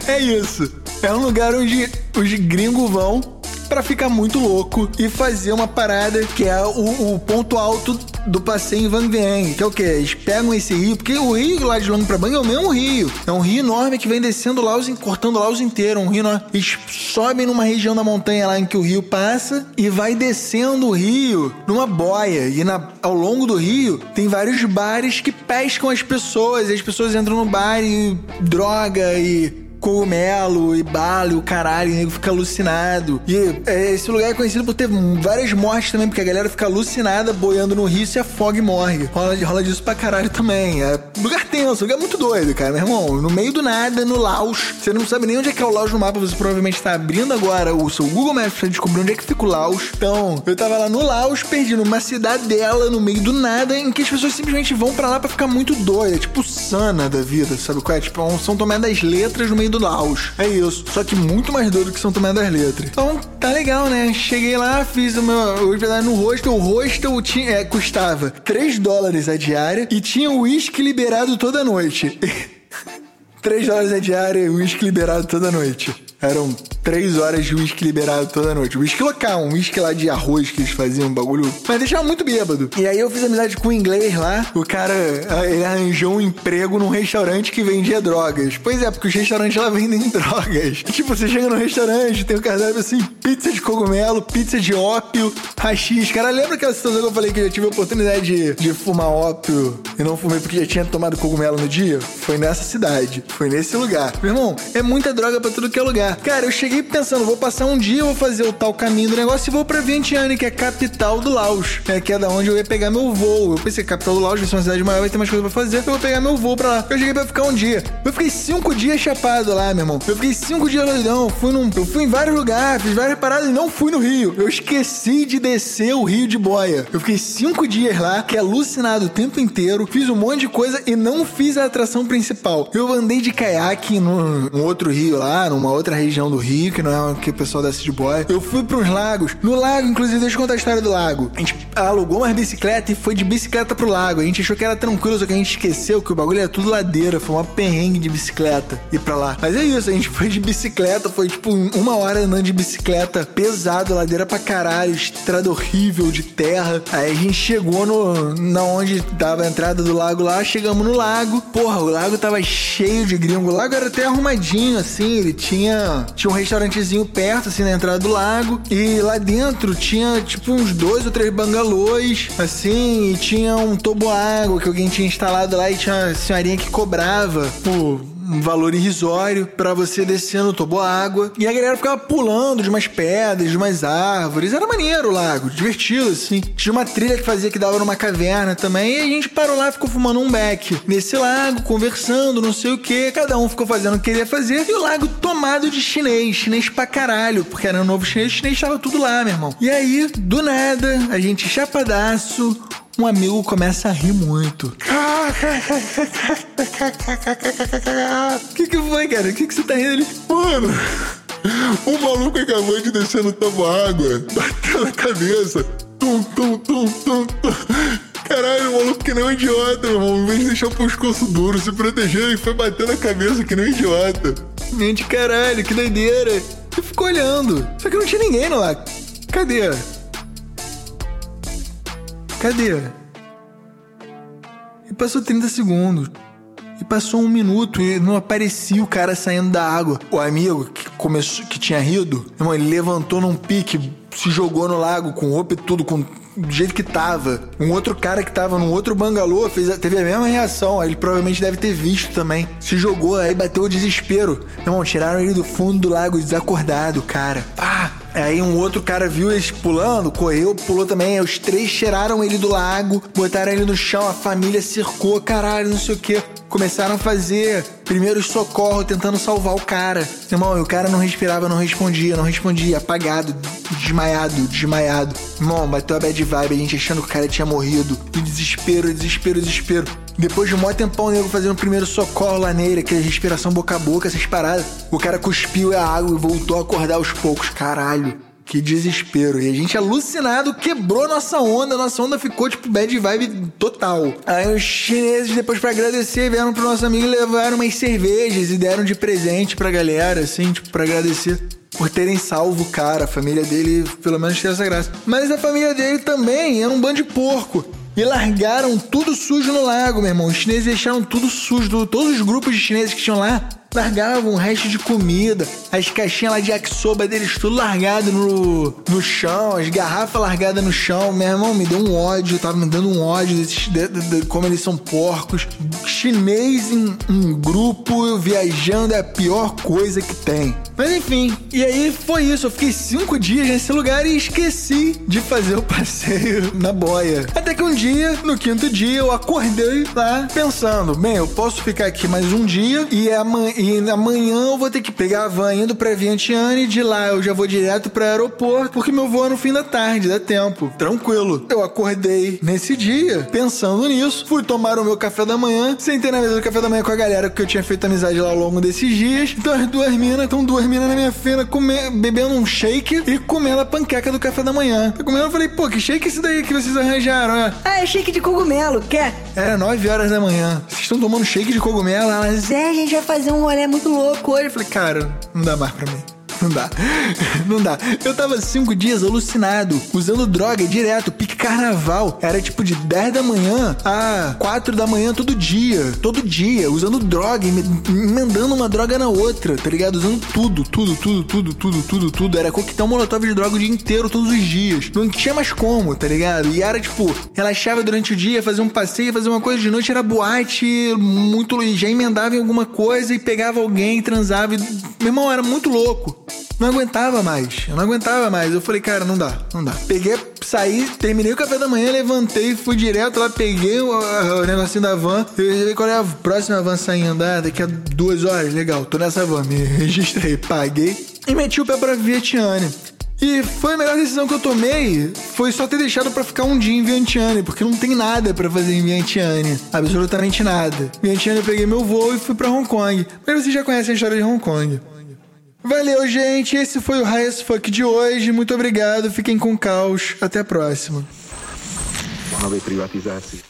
É isso. É um lugar onde os gringos vão para ficar muito louco e fazer uma parada que é o, o ponto alto do passeio em Van Vieng, que é o que? Eles pegam esse rio, porque o rio lá de Long Prabang é o mesmo rio. É um rio enorme que vem descendo Laos, cortando Laos inteiro. Um rio enorme. Eles sobem numa região da montanha lá em que o rio passa e vai descendo o rio numa boia. E na, ao longo do rio tem vários bares que pescam as pessoas. E as pessoas entram no bar e droga e cogumelo e bala e o caralho, e o nego fica alucinado. E é, esse lugar é conhecido por ter várias mortes também, porque a galera fica alucinada boiando no rio, se afoga e morre. Rola, rola disso pra caralho também. É lugar tenso, lugar muito doido, cara, meu irmão. No meio do nada, no Laos. Você não sabe nem onde é que é o Laos no mapa, você provavelmente tá abrindo agora o seu Google Maps pra descobrir onde é que fica o Laos. Então, eu tava lá no Laos, perdi numa cidadela, no meio do nada, em que as pessoas simplesmente vão pra lá pra ficar muito doida. Tipo Sana da vida, sabe qual é? Tipo, um São Tomé das Letras no meio do Laos. É isso. Só que muito mais doido que São Tomé das Letras. Então, tá legal, né? Cheguei lá, fiz o meu hospedagem no hostel. O hostel tinha, é, custava 3 dólares a diária e tinha uísque liberado toda noite. 3 dólares a diária e uísque liberado toda noite. Eram 3 horas de uísque liberado toda noite. Uísque local, um uísque lá de arroz que eles faziam, um bagulho. Mas deixava muito bêbado. E aí eu fiz amizade com o inglês lá. O cara, ele arranjou um emprego num restaurante que vendia drogas. Pois é, porque os restaurantes lá vendem drogas. Tipo, você chega no restaurante, tem o um cardápio assim, pizza de cogumelo, pizza de ópio, rachis. Cara, lembra aquela situação que eu falei que eu já tive a oportunidade de, de fumar ópio e não fumei porque já tinha tomado cogumelo no dia? Foi nessa cidade. Foi nesse lugar. Meu irmão, é muita droga pra tudo que é lugar. Cara, eu cheguei pensando, vou passar um dia, vou fazer o tal caminho do negócio e vou pra Vientiane, que é a capital do Laos, né? Que é da onde eu ia pegar meu voo. Eu pensei, capital do Laos, vai ser uma cidade maior, vai ter mais coisa pra fazer, eu vou pegar meu voo pra lá. Eu cheguei pra ficar um dia. Eu fiquei cinco dias chapado lá, meu irmão. Eu fiquei cinco dias doidão. Fui num, eu fui em vários lugares, fiz várias paradas e não fui no Rio. Eu esqueci de descer o Rio de Boia. Eu fiquei cinco dias lá, que é alucinado o tempo inteiro, fiz um monte de coisa e não fiz a atração principal. Eu andei de caiaque no, no outro rio lá, numa outra região do Rio, que não é o que o pessoal desce de boia. Eu fui pros lagos. No lago, inclusive, deixa eu contar a história do lago. A gente alugou uma bicicleta e foi de bicicleta pro lago. A gente achou que era tranquilo, só que a gente esqueceu que o bagulho era tudo ladeira. Foi uma perrengue de bicicleta ir pra lá. Mas é isso, a gente foi de bicicleta, foi tipo uma hora andando de bicicleta, pesado, ladeira pra caralho, estrada horrível de terra. Aí a gente chegou no, na onde tava a entrada do lago lá, chegamos no lago. Porra, o lago tava cheio de gringo. O lago era até arrumadinho, assim, ele tinha, tinha um restaurantezinho perto, assim, na entrada do lago. E lá dentro tinha, tipo, uns dois ou três bangalôs, assim, e tinha um toboágua que alguém tinha instalado lá e tinha uma senhorinha que cobrava por um valor irrisório para você descer no toboágua. E a galera ficava pulando de umas pedras, de umas árvores. Era maneiro o lago, divertido, assim. Tinha uma trilha que fazia que dava numa caverna também. E a gente parou lá, ficou fumando um beck nesse lago, conversando, não sei o que. Cada um ficou fazendo o que queria fazer. E o lago tomado de chinês, chinês pra caralho, porque era um novo chinês, chinês tava tudo lá, meu irmão. E aí, do nada, a gente chapadaço, um amigo começa a rir muito. O que, que foi, cara? O que, que você tá rindo ali? Mano, o maluco acabou de descer no tobo-água, bateu na cabeça. Tum, tum, tum, tum, tum. Caralho, o maluco que nem um idiota, meu irmão. Em vez de deixar o pescoço duro, se proteger, ele foi bater na cabeça que nem um idiota. Gente, caralho, que doideira. E ficou olhando. Só que não tinha ninguém lá. Cadê? Cadê? E passou 30 segundos. E passou um minuto e não aparecia o cara saindo da água. O amigo que começou, que tinha rido, irmão, ele levantou num pique, se jogou no lago com roupa e tudo, com do jeito que tava. Um outro cara que tava num outro bangalô fez, teve a mesma reação. Ele provavelmente deve ter visto também. Se jogou, aí bateu o desespero. Irmão, tiraram ele do fundo do lago desacordado, cara. Pá! Aí um outro cara viu eles pulando, correu, pulou também. Os três tiraram ele do lago, botaram ele no chão, a família cercou, caralho, não sei o que. Começaram a fazer primeiros socorros, tentando salvar o cara. Irmão, e o cara não respirava, não respondia, não respondia, apagado, desmaiado, desmaiado. Irmão, bateu a bad vibe, a gente achando que o cara tinha morrido. E desespero, desespero, desespero. Depois de um maior tempão, o nego fazendo o primeiro socorro lá nele, aquela respiração boca a boca, essas paradas. O cara cuspiu a água e voltou a acordar aos poucos. Caralho. Que desespero. E a gente alucinado quebrou nossa onda. Nossa onda ficou tipo bad vibe total. Aí os chineses, depois pra agradecer, vieram pro nosso amigo e levaram umas cervejas e deram de presente pra galera, assim, tipo, pra agradecer por terem salvo o cara. A família dele, pelo menos, tem essa graça. Mas a família dele também era um bando de porco. E largaram tudo sujo no lago, meu irmão. Os chineses deixaram tudo sujo. Todos os grupos de chineses que tinham lá largavam o resto de comida, as caixinhas lá de yakisoba deles tudo largado no, no chão, as garrafas largadas no chão. Meu irmão me deu um ódio, tava me dando um ódio desses, de, de, de, como eles são porcos. Chinês em um grupo viajando é a pior coisa que tem. Mas enfim, e aí foi isso. Eu fiquei cinco dias nesse lugar e esqueci de fazer o passeio na boia. Até que um dia, no quinto dia, eu acordei lá pensando: bem, eu posso ficar aqui mais um dia e amanhã, e amanhã eu vou ter que pegar a van indo pra Vientiane de lá eu já vou direto pro aeroporto porque meu voo é no fim da tarde, dá tempo. Tranquilo. Eu acordei nesse dia pensando nisso, fui tomar o meu café da manhã, sentei na mesa do café da manhã com a galera que eu tinha feito amizade lá ao longo desses dias. Então as duas minas, estão duas minas na minha come, bebendo um shake e comendo a panqueca do café da manhã. Eu comendo, eu falei, pô, que shake é esse daí que vocês arranjaram? É? Ah, é shake de cogumelo, quer? Era 9 horas da manhã. Vocês estão tomando shake de cogumelo? Elas, é, a gente vai fazer um rolê muito louco hoje. Eu falei, cara, não dá mais pra mim. Não dá. Não dá. Eu tava cinco dias alucinado, usando droga direto, pique carnaval. Era tipo de 10 da manhã a 4 da manhã todo dia. Todo dia, usando droga, emendando uma droga na outra, tá ligado? Usando tudo, tudo, tudo, tudo, tudo, tudo, tudo. Era coquetel molotov de droga o dia inteiro, todos os dias. Não tinha mais como, tá ligado? E era tipo, relaxava durante o dia, fazia um passeio, fazia uma coisa de noite, era boate, muito. Já emendava em alguma coisa e pegava alguém, transava. E... Meu irmão, era muito louco. Não aguentava mais. Eu não aguentava mais. Eu falei, cara, não dá, não dá. Peguei, saí, terminei o café da manhã, levantei, fui direto lá, peguei o, o negocinho da van. Eu resolvi qual é a próxima van saindo. Ah, daqui a duas horas, legal, tô nessa van. Me registrei, paguei e meti o pé pra Vientiane. E foi a melhor decisão que eu tomei, foi só ter deixado para ficar um dia em Vientiane, porque não tem nada para fazer em Vientiane, absolutamente nada. Vientiane eu peguei meu voo e fui para Hong Kong. Mas vocês já conhecem a história de Hong Kong. Valeu, gente. Esse foi o High as Fuck de hoje. Muito obrigado. Fiquem com caos. Até a próxima. privatizatie.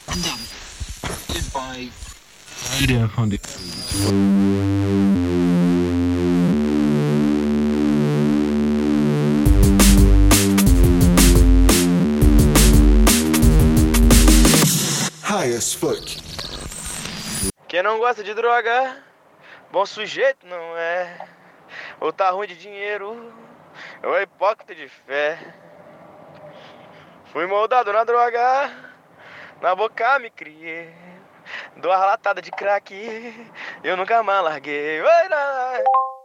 High as fuck. Quem não gosta de droga, bom sujeito não é. Ou tá ruim de dinheiro, ou é hipócrita de fé. Fui moldado na droga, na boca me criei. Dou a latada de crack, eu nunca mais larguei. Oi.